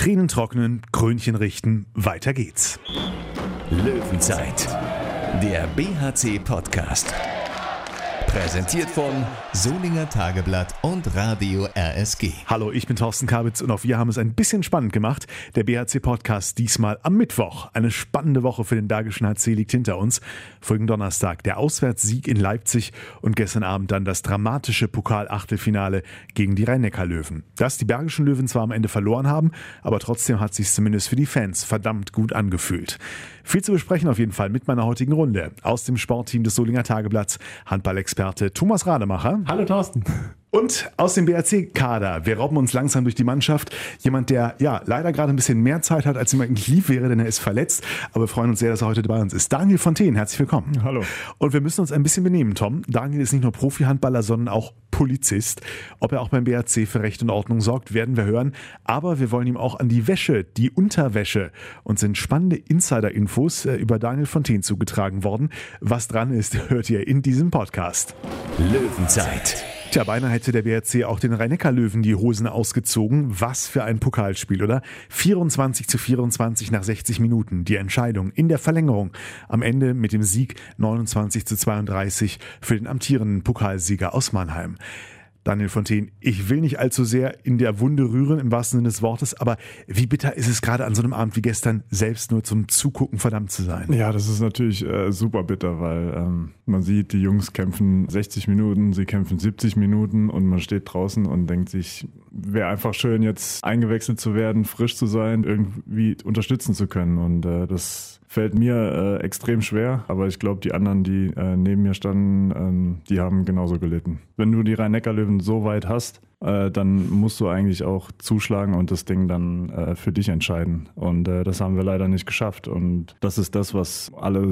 Tränen trocknen, Krönchen richten, weiter geht's. Löwenzeit, der BHC-Podcast. Präsentiert von Solinger Tageblatt und Radio RSG. Hallo, ich bin Thorsten Kabitz und auch wir haben es ein bisschen spannend gemacht. Der BHC-Podcast diesmal am Mittwoch. Eine spannende Woche für den Bergischen HC liegt hinter uns. Folgen Donnerstag der Auswärtssieg in Leipzig und gestern Abend dann das dramatische Pokal-Achtelfinale gegen die Rhein-Neckar-Löwen. Dass die Bergischen Löwen zwar am Ende verloren haben, aber trotzdem hat sich zumindest für die Fans verdammt gut angefühlt. Viel zu besprechen auf jeden Fall mit meiner heutigen Runde. Aus dem Sportteam des Solinger Tageblatts Handballexperte Thomas Rademacher. Hallo Thorsten. Und aus dem BRC-Kader, wir robben uns langsam durch die Mannschaft. Jemand, der ja leider gerade ein bisschen mehr Zeit hat, als ihm eigentlich lieb wäre, denn er ist verletzt. Aber wir freuen uns sehr, dass er heute bei uns ist. Daniel Fontaine, herzlich willkommen. Hallo. Und wir müssen uns ein bisschen benehmen, Tom. Daniel ist nicht nur Profi-Handballer, sondern auch Polizist. Ob er auch beim BRC für Recht und Ordnung sorgt, werden wir hören. Aber wir wollen ihm auch an die Wäsche, die Unterwäsche und sind spannende Insider-Infos äh, über Daniel Fontaine zugetragen worden. Was dran ist, hört ihr in diesem Podcast. Löwenzeit. Tja, beinahe hätte der BRC auch den Rhein-Neckar-Löwen die Hosen ausgezogen. Was für ein Pokalspiel, oder? 24 zu 24 nach 60 Minuten. Die Entscheidung in der Verlängerung. Am Ende mit dem Sieg 29 zu 32 für den amtierenden Pokalsieger aus Mannheim. Daniel Fontaine, ich will nicht allzu sehr in der Wunde rühren, im wahrsten Sinne des Wortes, aber wie bitter ist es gerade an so einem Abend wie gestern, selbst nur zum Zugucken verdammt zu sein? Ja, das ist natürlich äh, super bitter, weil ähm, man sieht, die Jungs kämpfen 60 Minuten, sie kämpfen 70 Minuten und man steht draußen und denkt sich, wäre einfach schön, jetzt eingewechselt zu werden, frisch zu sein, irgendwie unterstützen zu können. Und äh, das fällt mir äh, extrem schwer, aber ich glaube, die anderen, die äh, neben mir standen, ähm, die haben genauso gelitten. Wenn du die Rhein-Neckar-Löwen so weit hast, äh, dann musst du eigentlich auch zuschlagen und das Ding dann äh, für dich entscheiden. Und äh, das haben wir leider nicht geschafft. Und das ist das, was alle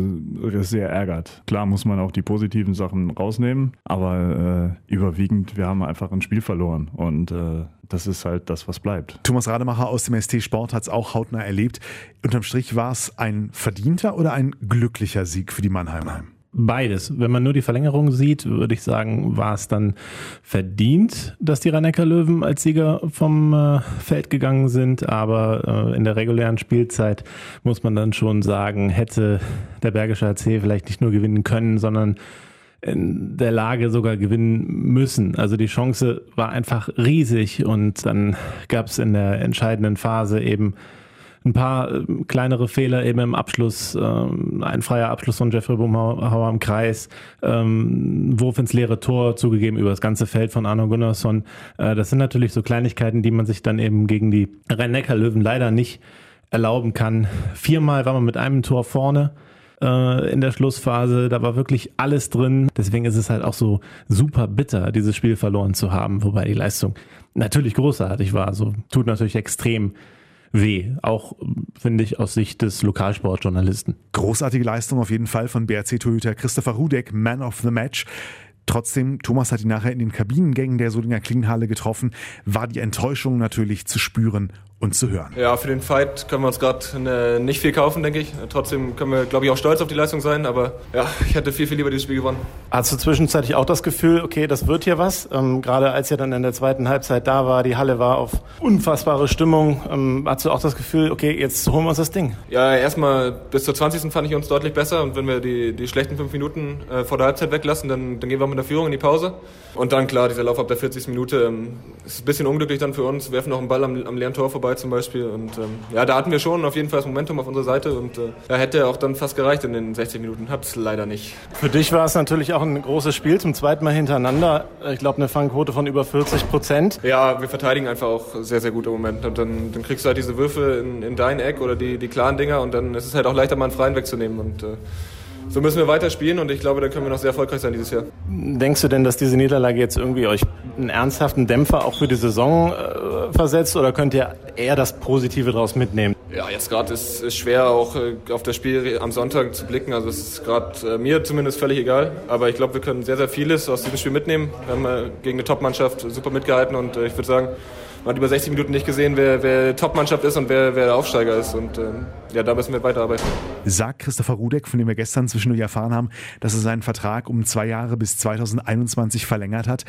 sehr ärgert. Klar muss man auch die positiven Sachen rausnehmen, aber äh, überwiegend, wir haben einfach ein Spiel verloren. Und äh, das ist halt das, was bleibt. Thomas Rademacher aus dem ST Sport hat es auch hautnah erlebt. Unterm Strich war es ein verdienter oder ein glücklicher Sieg für die Mannheimer? Beides. Wenn man nur die Verlängerung sieht, würde ich sagen, war es dann verdient, dass die rhein löwen als Sieger vom äh, Feld gegangen sind. Aber äh, in der regulären Spielzeit muss man dann schon sagen, hätte der Bergische AC vielleicht nicht nur gewinnen können, sondern in der Lage sogar gewinnen müssen. Also die Chance war einfach riesig und dann gab es in der entscheidenden Phase eben ein paar äh, kleinere Fehler eben im Abschluss, ähm, ein freier Abschluss von Jeffrey Bumhauer im Kreis, ähm, Wurf ins leere Tor zugegeben über das ganze Feld von Arno Gunnarsson. Äh, das sind natürlich so Kleinigkeiten, die man sich dann eben gegen die Rhein-Neckar-Löwen leider nicht erlauben kann. Viermal war man mit einem Tor vorne äh, in der Schlussphase. Da war wirklich alles drin. Deswegen ist es halt auch so super bitter, dieses Spiel verloren zu haben, wobei die Leistung natürlich großartig war. Also tut natürlich extrem weh. Auch, finde ich, aus Sicht des Lokalsportjournalisten. Großartige Leistung auf jeden Fall von BRC-Torhüter Christopher Rudek, Man of the Match. Trotzdem, Thomas hat ihn nachher in den Kabinengängen der Solinger Klingenhalle getroffen, war die Enttäuschung natürlich zu spüren und zu hören. Ja, für den Fight können wir uns gerade äh, nicht viel kaufen, denke ich. Trotzdem können wir, glaube ich, auch stolz auf die Leistung sein. Aber ja, ich hätte viel, viel lieber dieses Spiel gewonnen. Hast du zwischenzeitlich auch das Gefühl, okay, das wird hier was? Ähm, gerade als ihr dann in der zweiten Halbzeit da war, die Halle war auf unfassbare Stimmung. Ähm, hast du auch das Gefühl, okay, jetzt holen wir uns das Ding? Ja, erstmal bis zur 20. fand ich uns deutlich besser. Und wenn wir die, die schlechten fünf Minuten äh, vor der Halbzeit weglassen, dann, dann gehen wir mit der Führung in die Pause. Und dann, klar, dieser Lauf ab der 40. Minute ähm, ist ein bisschen unglücklich dann für uns. Wir werfen noch einen Ball am, am leeren Tor vorbei zum Beispiel. Und und ähm, ja, da hatten wir schon auf jeden Fall das Momentum auf unserer Seite und äh, ja, hätte auch dann fast gereicht in den 60 Minuten. Hab's leider nicht. Für dich war es natürlich auch ein großes Spiel, zum zweiten Mal hintereinander. Ich glaube, eine Fangquote von über 40 Prozent. Ja, wir verteidigen einfach auch sehr, sehr gut im Moment. Und dann, dann kriegst du halt diese Würfe in, in dein Eck oder die, die klaren Dinger und dann ist es halt auch leichter, mal einen Freien wegzunehmen. Und äh, so müssen wir weiter spielen und ich glaube, dann können wir noch sehr erfolgreich sein dieses Jahr. Denkst du denn, dass diese Niederlage jetzt irgendwie euch einen ernsthaften Dämpfer auch für die Saison äh, versetzt oder könnt ihr eher das Positive daraus mitnehmen? Ja, jetzt gerade ist es schwer auch äh, auf das Spiel am Sonntag zu blicken. Also es ist gerade äh, mir zumindest völlig egal. Aber ich glaube, wir können sehr, sehr vieles aus diesem Spiel mitnehmen. Wir haben äh, gegen eine Top-Mannschaft super mitgehalten und äh, ich würde sagen, man hat über 60 Minuten nicht gesehen, wer, wer Top-Mannschaft ist und wer, wer der Aufsteiger ist. Und ähm, ja, da müssen wir weiterarbeiten. Sagt Christopher Rudek, von dem wir gestern zwischendurch erfahren haben, dass er seinen Vertrag um zwei Jahre bis 2021 verlängert hat.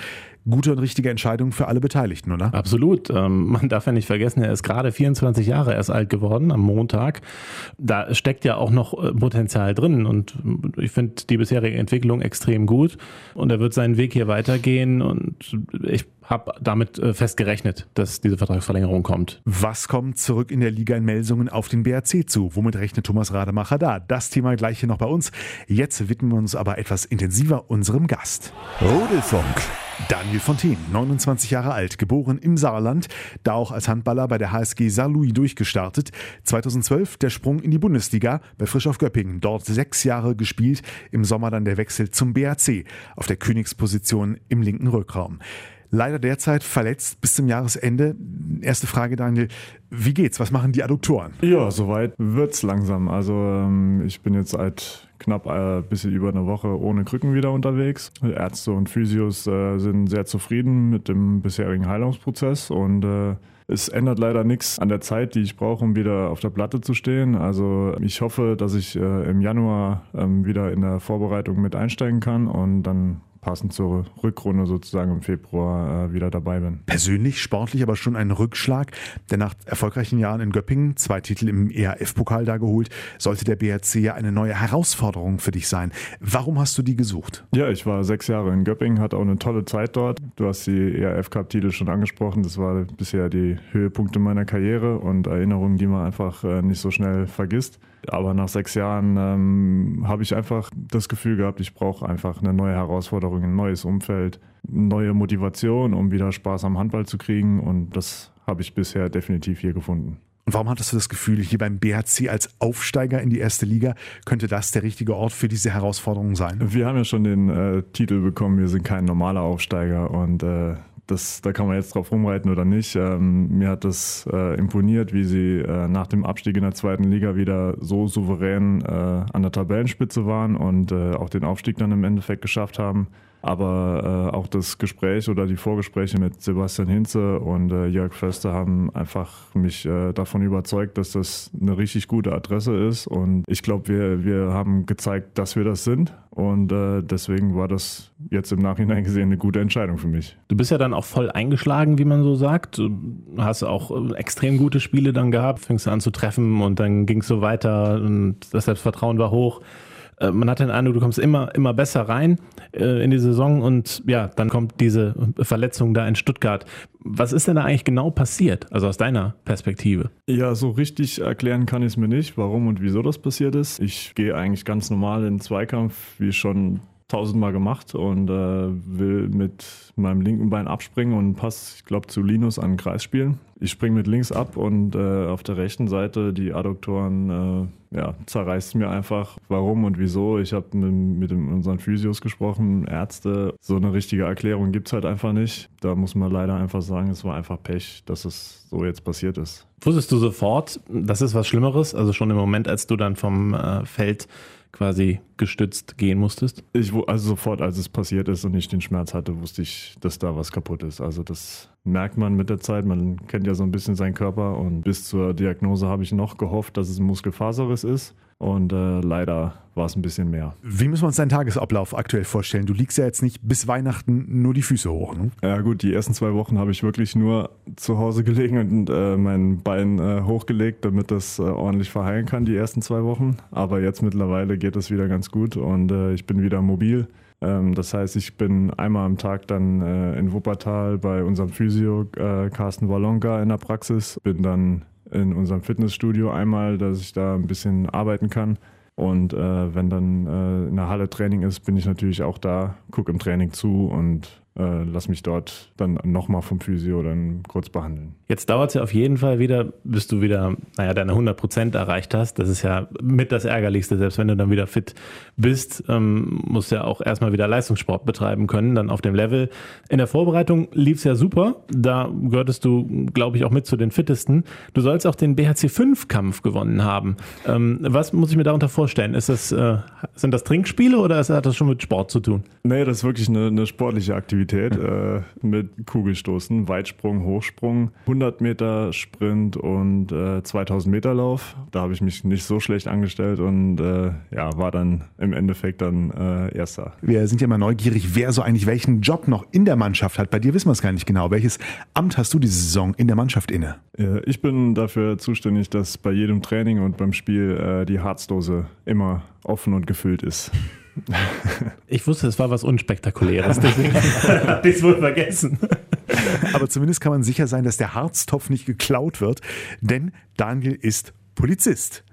Gute und richtige Entscheidung für alle Beteiligten, oder? Absolut. Ähm, man darf ja nicht vergessen, er ist gerade 24 Jahre erst alt geworden am Montag. Da steckt ja auch noch äh, Potenzial drin und ich finde die bisherige Entwicklung extrem gut und er wird seinen Weg hier weitergehen und ich habe damit äh, fest gerechnet, dass diese Vertragsverlängerung kommt. Was kommt zurück in der Liga in Melsungen auf den BRC zu? Womit rechnet Thomas Rademacher da? Das Thema gleich hier noch bei uns. Jetzt widmen wir uns aber etwas intensiver unserem Gast. Rudelfunk. Daniel Fontaine, 29 Jahre alt, geboren im Saarland, da auch als Handballer bei der HSG Saarlouis durchgestartet. 2012 der Sprung in die Bundesliga bei Frisch auf Göppingen, dort sechs Jahre gespielt, im Sommer dann der Wechsel zum BRC auf der Königsposition im linken Rückraum leider derzeit verletzt bis zum Jahresende. Erste Frage, Daniel, wie geht's? Was machen die Adduktoren? Ja, soweit wird's langsam. Also ähm, ich bin jetzt seit knapp ein äh, bisschen über eine Woche ohne Krücken wieder unterwegs. Ärzte und Physios äh, sind sehr zufrieden mit dem bisherigen Heilungsprozess und äh, es ändert leider nichts an der Zeit, die ich brauche, um wieder auf der Platte zu stehen. Also ich hoffe, dass ich im Januar ähm, wieder in der Vorbereitung mit einsteigen kann und dann passend zur Rückrunde sozusagen im Februar äh, wieder dabei bin. Persönlich, sportlich aber schon ein Rückschlag, denn nach erfolgreichen Jahren in Göppingen, zwei Titel im ERF-Pokal da geholt, sollte der BRC ja eine neue Herausforderung für dich sein. Warum hast du die gesucht? Ja, ich war sechs Jahre in Göppingen, hatte auch eine tolle Zeit dort. Du hast die ERF-Cup-Titel schon angesprochen, das war bisher die Höhepunkte meiner Karriere und Erinnerungen, die man einfach äh, nicht so schnell vergisst. Aber nach sechs Jahren ähm, habe ich einfach das Gefühl gehabt, ich brauche einfach eine neue Herausforderung, ein neues Umfeld, neue Motivation, um wieder Spaß am Handball zu kriegen. Und das habe ich bisher definitiv hier gefunden. Und warum hattest du das Gefühl, hier beim BHC als Aufsteiger in die erste Liga, könnte das der richtige Ort für diese Herausforderung sein? Wir haben ja schon den äh, Titel bekommen, wir sind kein normaler Aufsteiger und äh, das, da kann man jetzt drauf rumreiten oder nicht. Ähm, mir hat das äh, imponiert, wie sie äh, nach dem Abstieg in der zweiten Liga wieder so souverän äh, an der Tabellenspitze waren und äh, auch den Aufstieg dann im Endeffekt geschafft haben. Aber äh, auch das Gespräch oder die Vorgespräche mit Sebastian Hinze und äh, Jörg Förster haben einfach mich äh, davon überzeugt, dass das eine richtig gute Adresse ist. Und ich glaube, wir, wir haben gezeigt, dass wir das sind. Und äh, deswegen war das jetzt im Nachhinein gesehen eine gute Entscheidung für mich. Du bist ja dann auch voll eingeschlagen, wie man so sagt. Du hast auch äh, extrem gute Spiele dann gehabt, fängst an zu treffen und dann ging es so weiter und das Selbstvertrauen war hoch. Äh, man hat den Eindruck, du kommst immer, immer besser rein äh, in die Saison und ja, dann kommt diese Verletzung da in Stuttgart. Was ist denn da eigentlich genau passiert, also aus deiner Perspektive? Ja, so richtig erklären kann ich es mir nicht, warum und wieso das passiert ist. Ich gehe eigentlich ganz normal in den Zweikampf, wie schon tausendmal gemacht und äh, will mit meinem linken Bein abspringen und Pass, ich glaube, zu Linus an den Kreis spielen. Ich springe mit links ab und äh, auf der rechten Seite die Adduktoren äh, ja, zerreißt mir einfach, warum und wieso. Ich habe mit, mit unseren Physios gesprochen, Ärzte. So eine richtige Erklärung gibt es halt einfach nicht. Da muss man leider einfach sagen, es war einfach Pech, dass es so jetzt passiert ist. Wusstest du sofort, das ist was Schlimmeres? Also schon im Moment, als du dann vom äh, Feld quasi gestützt gehen musstest? Ich, also sofort, als es passiert ist und ich den Schmerz hatte, wusste ich, dass da was kaputt ist. Also das merkt man mit der Zeit. Man kennt ja so ein bisschen seinen Körper und bis zur Diagnose habe ich noch gehofft, dass es ein Muskelfaserriss ist. Und äh, leider war es ein bisschen mehr. Wie müssen wir uns deinen Tagesablauf aktuell vorstellen? Du liegst ja jetzt nicht bis Weihnachten nur die Füße hoch. Ne? Ja gut, die ersten zwei Wochen habe ich wirklich nur zu Hause gelegen und äh, mein Bein äh, hochgelegt, damit das äh, ordentlich verheilen kann, die ersten zwei Wochen. Aber jetzt mittlerweile geht es wieder ganz gut und äh, ich bin wieder mobil. Ähm, das heißt, ich bin einmal am Tag dann äh, in Wuppertal bei unserem Physio Carsten Wallonka in der Praxis, bin dann in unserem Fitnessstudio einmal, dass ich da ein bisschen arbeiten kann. Und äh, wenn dann äh, in der Halle Training ist, bin ich natürlich auch da, gucke im Training zu und äh, lass mich dort dann nochmal vom Physio dann kurz behandeln. Jetzt dauert es ja auf jeden Fall wieder, bis du wieder, naja, deine 100 Prozent erreicht hast. Das ist ja mit das Ärgerlichste. Selbst wenn du dann wieder fit bist, ähm, musst du ja auch erstmal wieder Leistungssport betreiben können, dann auf dem Level. In der Vorbereitung lief es ja super. Da gehörtest du, glaube ich, auch mit zu den fittesten. Du sollst auch den BHC 5 Kampf gewonnen haben. Ähm, was muss ich mir darunter vorstellen? Ist das, äh, sind das Trinkspiele oder hat das schon mit Sport zu tun? Nee, das ist wirklich eine, eine sportliche Aktivität Spezialität äh, mit Kugelstoßen, Weitsprung, Hochsprung, 100 Meter Sprint und äh, 2000 Meter Lauf. Da habe ich mich nicht so schlecht angestellt und äh, ja, war dann im Endeffekt dann äh, Erster. Wir sind ja mal neugierig, wer so eigentlich welchen Job noch in der Mannschaft hat. Bei dir wissen wir es gar nicht genau. Welches Amt hast du diese Saison in der Mannschaft inne? Äh, ich bin dafür zuständig, dass bei jedem Training und beim Spiel äh, die Harzdose immer offen und gefüllt ist. Ich wusste, es war was Unspektakuläres, deswegen habe ich es wohl vergessen. Aber zumindest kann man sicher sein, dass der Harztopf nicht geklaut wird, denn Daniel ist Polizist.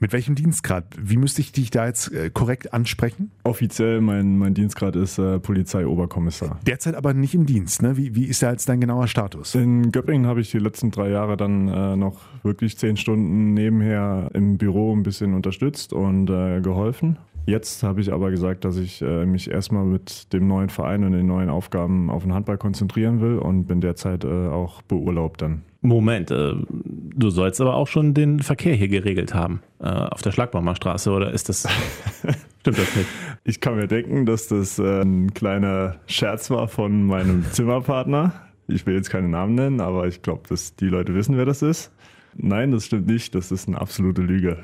Mit welchem Dienstgrad? Wie müsste ich dich da jetzt äh, korrekt ansprechen? Offiziell mein, mein Dienstgrad ist äh, Polizeioberkommissar. Derzeit aber nicht im Dienst. Ne? Wie, wie ist da jetzt dein genauer Status? In Göppingen habe ich die letzten drei Jahre dann äh, noch wirklich zehn Stunden nebenher im Büro ein bisschen unterstützt und äh, geholfen. Jetzt habe ich aber gesagt, dass ich äh, mich erstmal mit dem neuen Verein und den neuen Aufgaben auf den Handball konzentrieren will und bin derzeit äh, auch beurlaubt dann. Moment, äh, du sollst aber auch schon den Verkehr hier geregelt haben, äh, auf der Schlagbaumer Straße, oder ist das. Stimmt das nicht? Ich kann mir denken, dass das äh, ein kleiner Scherz war von meinem Zimmerpartner. Ich will jetzt keine Namen nennen, aber ich glaube, dass die Leute wissen, wer das ist. Nein, das stimmt nicht. Das ist eine absolute Lüge.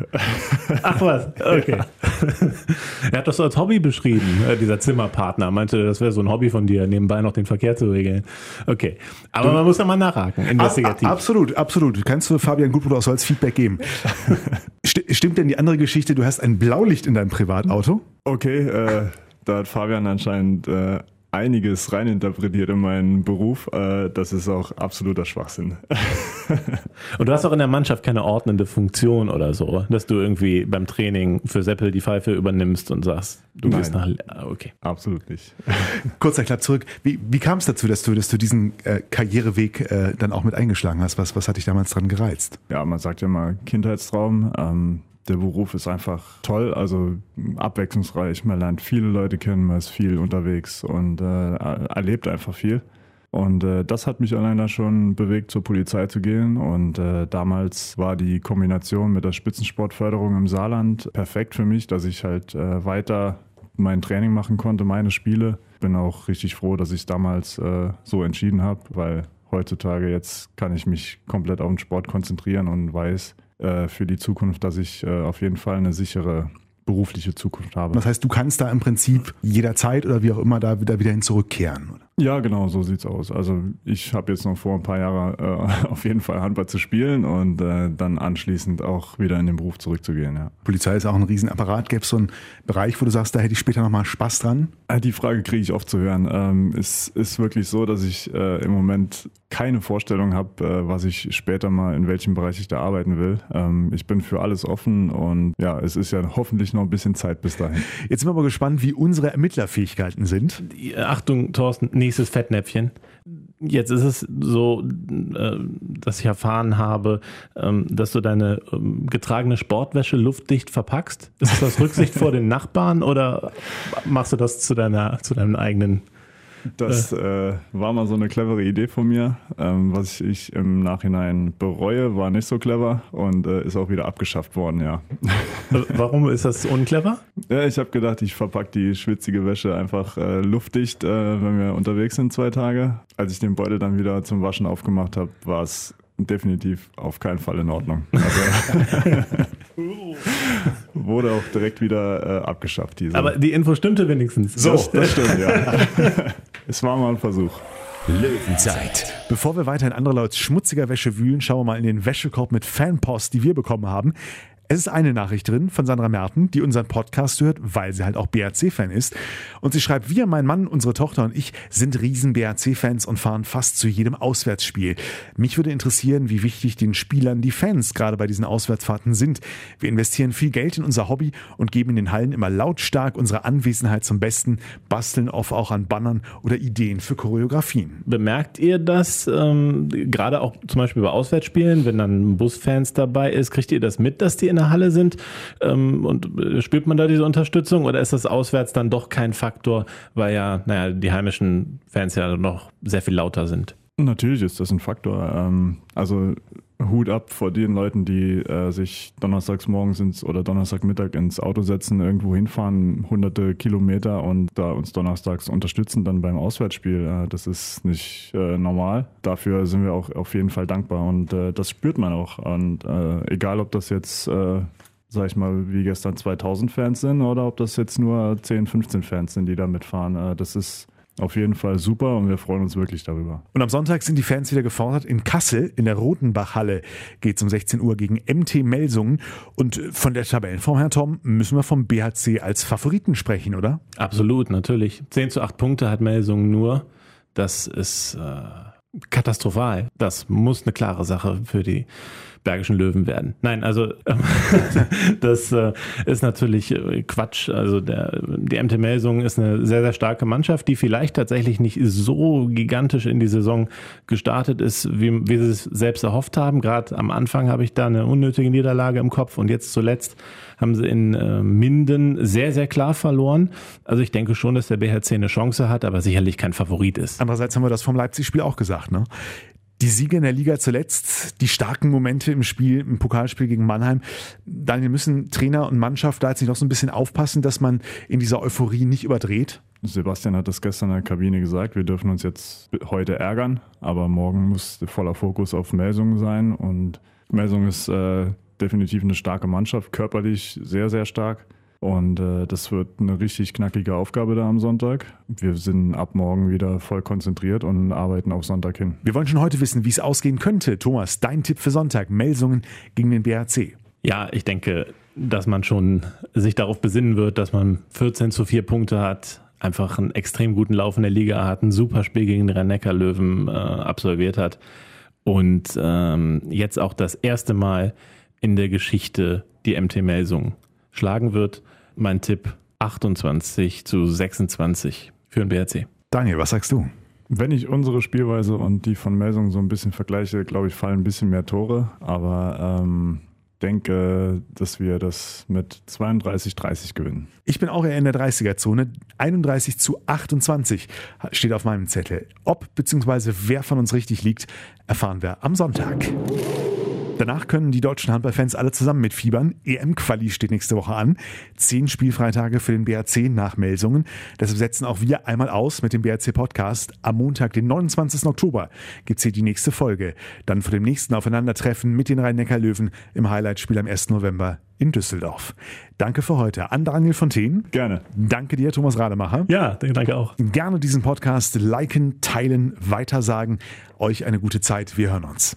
Ach was, okay. er hat das so als Hobby beschrieben, äh, dieser Zimmerpartner. Meinte, das wäre so ein Hobby von dir, nebenbei noch den Verkehr zu regeln. Okay. Aber du, man muss da mal nachhaken, investigativ. absolut, absolut. Kannst du Fabian Gutbrot auch so als Feedback geben? Stimmt denn die andere Geschichte, du hast ein Blaulicht in deinem Privatauto? Okay, äh, da hat Fabian anscheinend äh, einiges reininterpretiert in meinen Beruf. Äh, das ist auch absoluter Schwachsinn. Und du hast auch in der Mannschaft keine ordnende Funktion oder so, dass du irgendwie beim Training für Seppel die Pfeife übernimmst und sagst, du Nein. gehst nach. Ah, Okay. Absolut nicht. Kurzer Klapp zurück. Wie, wie kam es dazu, dass du, dass du diesen äh, Karriereweg äh, dann auch mit eingeschlagen hast? Was, was hat dich damals dran gereizt? Ja, man sagt ja mal Kindheitstraum. Ähm, der Beruf ist einfach toll, also abwechslungsreich. Man lernt viele Leute kennen, man ist viel unterwegs und äh, erlebt einfach viel. Und äh, das hat mich allein da schon bewegt, zur Polizei zu gehen. Und äh, damals war die Kombination mit der Spitzensportförderung im Saarland perfekt für mich, dass ich halt äh, weiter mein Training machen konnte, meine Spiele. Bin auch richtig froh, dass ich es damals äh, so entschieden habe, weil heutzutage jetzt kann ich mich komplett auf den Sport konzentrieren und weiß äh, für die Zukunft, dass ich äh, auf jeden Fall eine sichere berufliche Zukunft habe. Das heißt, du kannst da im Prinzip jederzeit oder wie auch immer da wieder, wieder hin zurückkehren. Oder? Ja, genau, so sieht's aus. Also ich habe jetzt noch vor ein paar Jahren äh, auf jeden Fall Handball zu spielen und äh, dann anschließend auch wieder in den Beruf zurückzugehen. Ja. Polizei ist auch ein Riesenapparat. Gäbe es so einen Bereich, wo du sagst, da hätte ich später nochmal Spaß dran? Äh, Die Frage kriege ich oft zu hören. Ähm, es ist wirklich so, dass ich äh, im Moment keine Vorstellung habe, äh, was ich später mal, in welchem Bereich ich da arbeiten will. Ähm, ich bin für alles offen und ja, es ist ja hoffentlich noch ein bisschen Zeit bis dahin. Jetzt sind wir mal gespannt, wie unsere Ermittlerfähigkeiten sind. Achtung, Thorsten, nächstes Fettnäpfchen. Jetzt ist es so, äh, dass ich erfahren habe, ähm, dass du deine ähm, getragene Sportwäsche luftdicht verpackst. Ist das aus Rücksicht vor den Nachbarn oder machst du das zu deiner, zu deinem eigenen? Das äh, war mal so eine clevere Idee von mir. Ähm, was ich im Nachhinein bereue, war nicht so clever und äh, ist auch wieder abgeschafft worden, ja. Warum ist das unclever? Ja, ich habe gedacht, ich verpacke die schwitzige Wäsche einfach äh, luftdicht, äh, wenn wir unterwegs sind zwei Tage. Als ich den Beutel dann wieder zum Waschen aufgemacht habe, war es definitiv auf keinen Fall in Ordnung. Also, wurde auch direkt wieder äh, abgeschafft. Diese. Aber die Info stimmte wenigstens. das, das stimmt, ja. es war mal ein Versuch. Löwenzeit. Bevor wir weiter in andere Leute schmutziger Wäsche wühlen, schauen wir mal in den Wäschekorb mit Fanpost, die wir bekommen haben. Es ist eine Nachricht drin von Sandra Merten, die unseren Podcast hört, weil sie halt auch BRC-Fan ist. Und sie schreibt, wir, mein Mann, unsere Tochter und ich sind riesen BRC-Fans und fahren fast zu jedem Auswärtsspiel. Mich würde interessieren, wie wichtig den Spielern die Fans gerade bei diesen Auswärtsfahrten sind. Wir investieren viel Geld in unser Hobby und geben in den Hallen immer lautstark unsere Anwesenheit zum Besten, basteln oft auch an Bannern oder Ideen für Choreografien. Bemerkt ihr das ähm, gerade auch zum Beispiel bei Auswärtsspielen, wenn dann Busfans dabei ist, kriegt ihr das mit, dass die in der Halle sind ähm, und äh, spürt man da diese Unterstützung oder ist das auswärts dann doch kein Faktor, weil ja, naja, die heimischen Fans ja noch sehr viel lauter sind? Natürlich ist das ein Faktor. Ähm, Also Hut ab vor den Leuten, die äh, sich donnerstags morgens ins oder Donnerstagmittag ins Auto setzen, irgendwo hinfahren, hunderte Kilometer und da uns donnerstags unterstützen dann beim Auswärtsspiel. Äh, das ist nicht äh, normal. Dafür sind wir auch auf jeden Fall dankbar und das spürt man auch. Und egal, ob das jetzt sag ich mal, wie gestern 2000 Fans sind oder ob das jetzt nur 10, 15 Fans sind, die da mitfahren. Das ist auf jeden Fall super und wir freuen uns wirklich darüber. Und am Sonntag sind die Fans wieder gefordert. In Kassel in der Rotenbachhalle geht es um 16 Uhr gegen MT Melsungen. Und von der Tabellenform, Herr Tom, müssen wir vom BHC als Favoriten sprechen, oder? Absolut, natürlich. 10 zu 8 Punkte hat Melsungen nur. Das ist äh, katastrophal. Das muss eine klare Sache für die Bergischen Löwen werden. Nein, also das äh, ist natürlich äh, Quatsch. Also der, die MT Melsung ist eine sehr, sehr starke Mannschaft, die vielleicht tatsächlich nicht so gigantisch in die Saison gestartet ist, wie, wie sie es selbst erhofft haben. Gerade am Anfang habe ich da eine unnötige Niederlage im Kopf und jetzt zuletzt haben sie in äh, Minden sehr, sehr klar verloren. Also ich denke schon, dass der BHC eine Chance hat, aber sicherlich kein Favorit ist. Andererseits haben wir das vom Leipzig-Spiel auch gesagt. Ne? Die Siege in der Liga zuletzt, die starken Momente im Spiel, im Pokalspiel gegen Mannheim. Daniel, müssen Trainer und Mannschaft da jetzt nicht noch so ein bisschen aufpassen, dass man in dieser Euphorie nicht überdreht? Sebastian hat das gestern in der Kabine gesagt, wir dürfen uns jetzt heute ärgern, aber morgen muss voller Fokus auf Melsungen sein und Melsungen ist äh, definitiv eine starke Mannschaft, körperlich sehr, sehr stark. Und äh, das wird eine richtig knackige Aufgabe da am Sonntag. Wir sind ab morgen wieder voll konzentriert und arbeiten auf Sonntag hin. Wir wollen schon heute wissen, wie es ausgehen könnte. Thomas, dein Tipp für Sonntag, Melsungen gegen den BHC. Ja, ich denke, dass man schon sich darauf besinnen wird, dass man 14 zu 4 Punkte hat, einfach einen extrem guten Lauf in der Liga hat, ein super Spiel gegen den Rhein-Neckar-Löwen äh, absolviert hat und ähm, jetzt auch das erste Mal in der Geschichte die MT Melsungen schlagen wird mein Tipp 28 zu 26 für den BRC. Daniel, was sagst du? Wenn ich unsere Spielweise und die von Melsung so ein bisschen vergleiche, glaube ich, fallen ein bisschen mehr Tore. Aber ähm, denke, dass wir das mit 32, 30 gewinnen. Ich bin auch eher in der 30er-Zone. 31 zu 28 steht auf meinem Zettel. Ob bzw. wer von uns richtig liegt, erfahren wir am Sonntag. Danach können die deutschen Handballfans alle zusammen mitfiebern. EM-Quali steht nächste Woche an. Zehn Spielfreitage für den BRC nach Melsungen. Deshalb setzen auch wir einmal aus mit dem BRC-Podcast. Am Montag, den 29. Oktober, gibt es hier die nächste Folge. Dann vor dem nächsten Aufeinandertreffen mit den Rhein-Neckar-Löwen im Highlight-Spiel am 1. November in Düsseldorf. Danke für heute an Daniel Fontaine. Gerne. Danke dir, Thomas Rademacher. Ja, danke auch. Gerne diesen Podcast liken, teilen, weitersagen. Euch eine gute Zeit. Wir hören uns.